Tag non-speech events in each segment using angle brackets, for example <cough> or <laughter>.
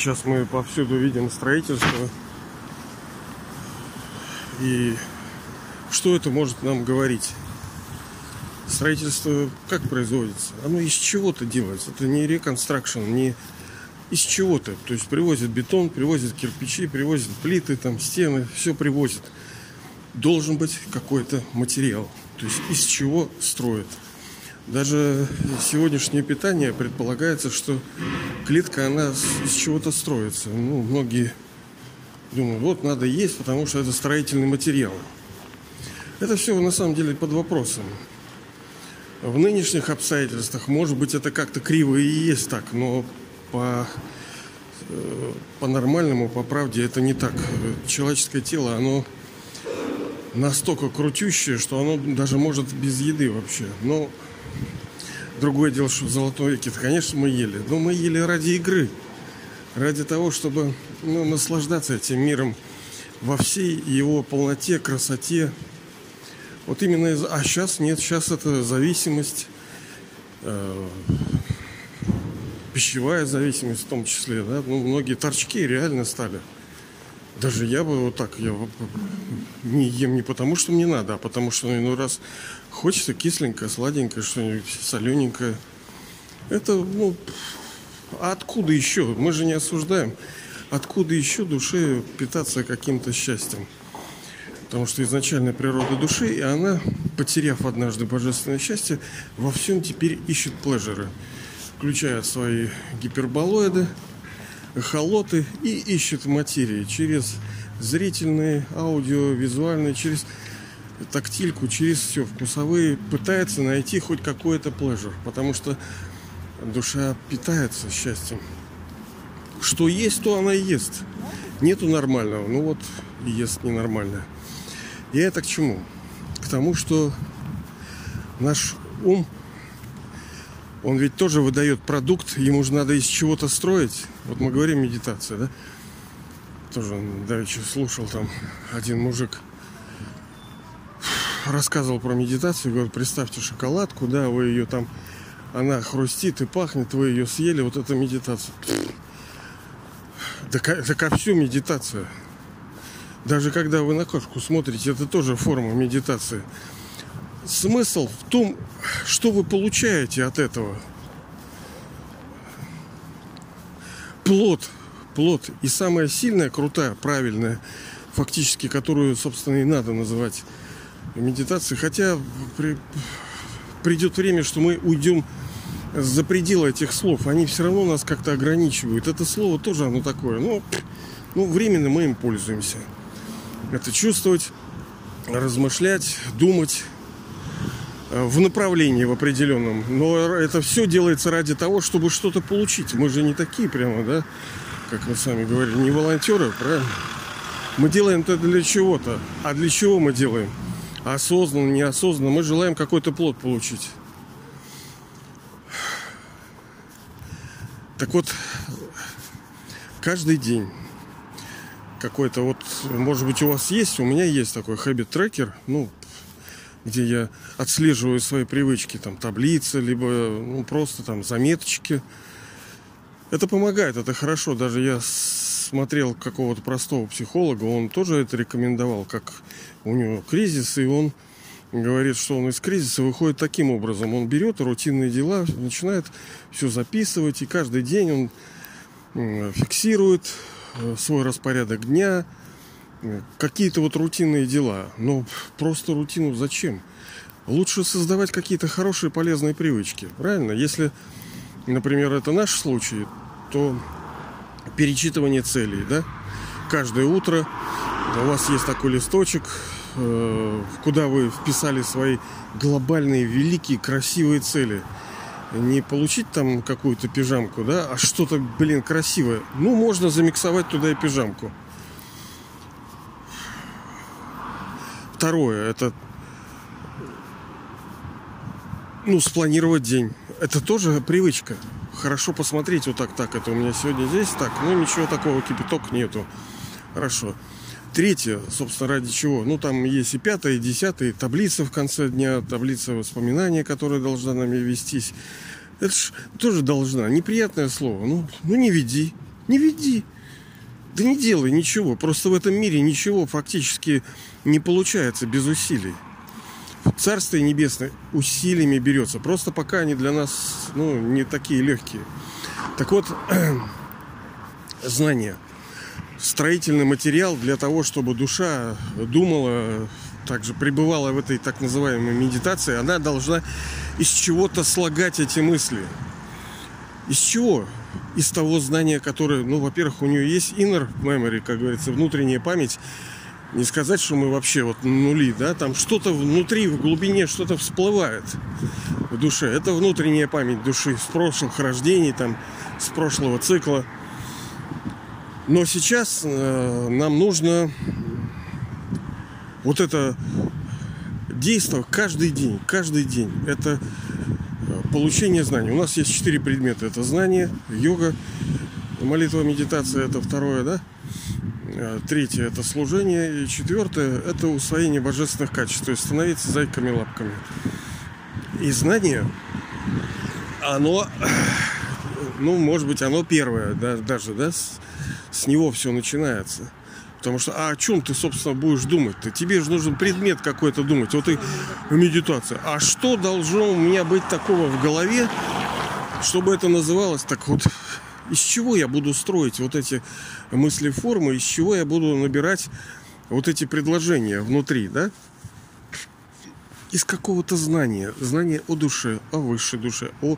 Сейчас мы повсюду видим строительство. И что это может нам говорить? Строительство как производится? Оно из чего-то делается. Это не реконстракшн, не из чего-то. То есть привозят бетон, привозят кирпичи, привозят плиты, там стены, все привозят. Должен быть какой-то материал. То есть из чего строят. Даже сегодняшнее питание предполагается, что клетка, она из чего-то строится. Ну, многие думают, вот надо есть, потому что это строительный материал. Это все на самом деле под вопросом. В нынешних обстоятельствах, может быть, это как-то криво и есть так, но по, э, по нормальному, по правде это не так. Человеческое тело, оно настолько крутющее, что оно даже может без еды вообще. Но другое дело, что в золотом веке, конечно, мы ели. Но мы ели ради игры. Ради того, чтобы ну, наслаждаться этим миром во всей его полноте, красоте. Вот именно из... А сейчас нет, сейчас это зависимость, э, пищевая зависимость в том числе, да. Ну, многие торчки реально стали. Даже я бы вот так, я не ем не потому, что мне надо, а потому что ну, раз хочется кисленькое, сладенькое, что-нибудь солененькое. Это, ну, а откуда еще? Мы же не осуждаем. Откуда еще душе питаться каким-то счастьем? Потому что изначальная природа души, и она, потеряв однажды божественное счастье, во всем теперь ищет плежеры. Включая свои гиперболоиды, холоты и ищет материи через зрительные, аудиовизуальные, через тактильку, через все вкусовые, пытается найти хоть какой-то плежер, потому что душа питается счастьем. Что есть, то она и ест. Нету нормального, ну вот и ест ненормальное. Я это к чему? К тому, что наш ум он ведь тоже выдает продукт, ему же надо из чего-то строить. Вот мы говорим медитация, да? Тоже давеча слушал там один мужик рассказывал про медитацию, говорит, представьте шоколадку, да, вы ее там, она хрустит и пахнет, вы ее съели, вот это медитация. Так, так а всю медитация. Даже когда вы на кошку смотрите, это тоже форма медитации смысл в том, что вы получаете от этого. Плод, плод. И самая сильная, крутая, правильная, фактически, которую, собственно, и надо называть медитацией. Хотя при, придет время, что мы уйдем за пределы этих слов. Они все равно нас как-то ограничивают. Это слово тоже оно такое. Ну, ну, временно мы им пользуемся. Это чувствовать, размышлять, думать, в направлении в определенном. Но это все делается ради того, чтобы что-то получить. Мы же не такие прямо, да, как вы сами говорили, не волонтеры, правильно? Мы делаем это для чего-то. А для чего мы делаем? Осознанно, неосознанно. Мы желаем какой-то плод получить. Так вот, каждый день какой-то вот, может быть, у вас есть, у меня есть такой хэббит трекер, ну, где я отслеживаю свои привычки, там таблицы, либо ну, просто там заметочки. Это помогает, это хорошо. Даже я смотрел какого-то простого психолога, он тоже это рекомендовал, как у него кризис, и он говорит, что он из кризиса выходит таким образом. Он берет рутинные дела, начинает все записывать, и каждый день он фиксирует э, свой распорядок дня, какие-то вот рутинные дела. Но просто рутину зачем? Лучше создавать какие-то хорошие полезные привычки. Правильно? Если, например, это наш случай, то перечитывание целей, да? Каждое утро у вас есть такой листочек, э, куда вы вписали свои глобальные, великие, красивые цели. Не получить там какую-то пижамку, да, а что-то, блин, красивое. Ну, можно замиксовать туда и пижамку. Второе, это ну, спланировать день. Это тоже привычка. Хорошо посмотреть вот так, так, это у меня сегодня здесь, так, ну ничего такого, кипяток нету. Хорошо. Третье, собственно, ради чего? Ну, там есть и пятое, и десятое, таблица в конце дня, таблица воспоминаний, которая должна нами вестись. Это ж тоже должна. Неприятное слово. Ну, ну не веди. Не веди. Да не делай ничего. Просто в этом мире ничего фактически не получается без усилий. Царствие Небесное усилиями берется. Просто пока они для нас ну, не такие легкие. Так вот, <clears throat> знание. Строительный материал для того, чтобы душа думала, также пребывала в этой так называемой медитации, она должна из чего-то слагать эти мысли. Из чего? Из того знания, которое, ну, во-первых, у нее есть inner memory, как говорится, внутренняя память. Не сказать, что мы вообще вот нули, да, там что-то внутри, в глубине что-то всплывает в душе. Это внутренняя память души с прошлых рождений, там, с прошлого цикла. Но сейчас э, нам нужно вот это действовать каждый день, каждый день. Это э, получение знаний. У нас есть четыре предмета. Это знание, йога, молитва, медитация. Это второе, да? Э, третье – это служение. И четвертое – это усвоение божественных качеств. То есть становиться зайками-лапками. И знание, оно, <clears throat> ну, может быть, оно первое, да, даже, да, с, с него все начинается. Потому что, а о чем ты, собственно, будешь думать-то? Тебе же нужен предмет какой-то думать. Вот и медитация. А что должно у меня быть такого в голове, чтобы это называлось так вот? Из чего я буду строить вот эти мысли формы, из чего я буду набирать вот эти предложения внутри, да? Из какого-то знания. Знания о душе, о высшей душе, о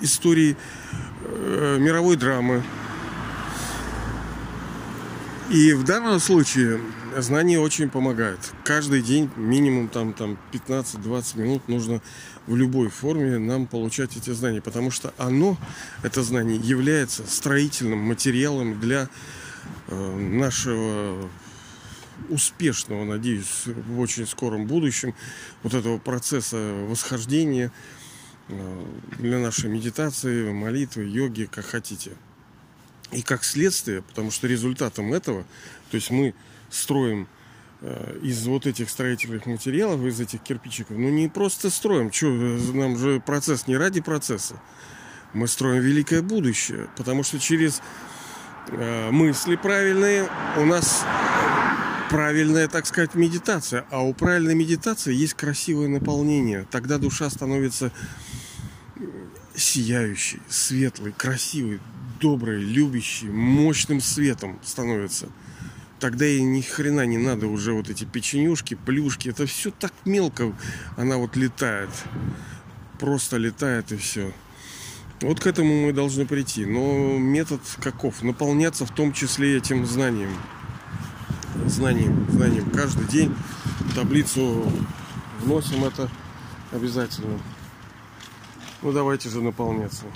истории э, мировой драмы, и в данном случае знание очень помогает. Каждый день минимум там, там 15-20 минут нужно в любой форме нам получать эти знания, потому что оно, это знание, является строительным материалом для э, нашего успешного, надеюсь, в очень скором будущем вот этого процесса восхождения э, для нашей медитации, молитвы, йоги, как хотите. И как следствие, потому что результатом этого, то есть мы строим э, из вот этих строительных материалов, из этих кирпичиков, ну не просто строим, что нам же процесс не ради процесса, мы строим великое будущее, потому что через э, мысли правильные у нас правильная, так сказать, медитация, а у правильной медитации есть красивое наполнение, тогда душа становится сияющей, светлой, красивой, доброй, любящей, мощным светом становится. Тогда ей ни хрена не надо уже вот эти печенюшки, плюшки. Это все так мелко. Она вот летает. Просто летает и все. Вот к этому мы должны прийти. Но метод каков? Наполняться в том числе этим знанием. Знанием, знанием. Каждый день таблицу вносим это обязательно. Ну давайте же наполняться.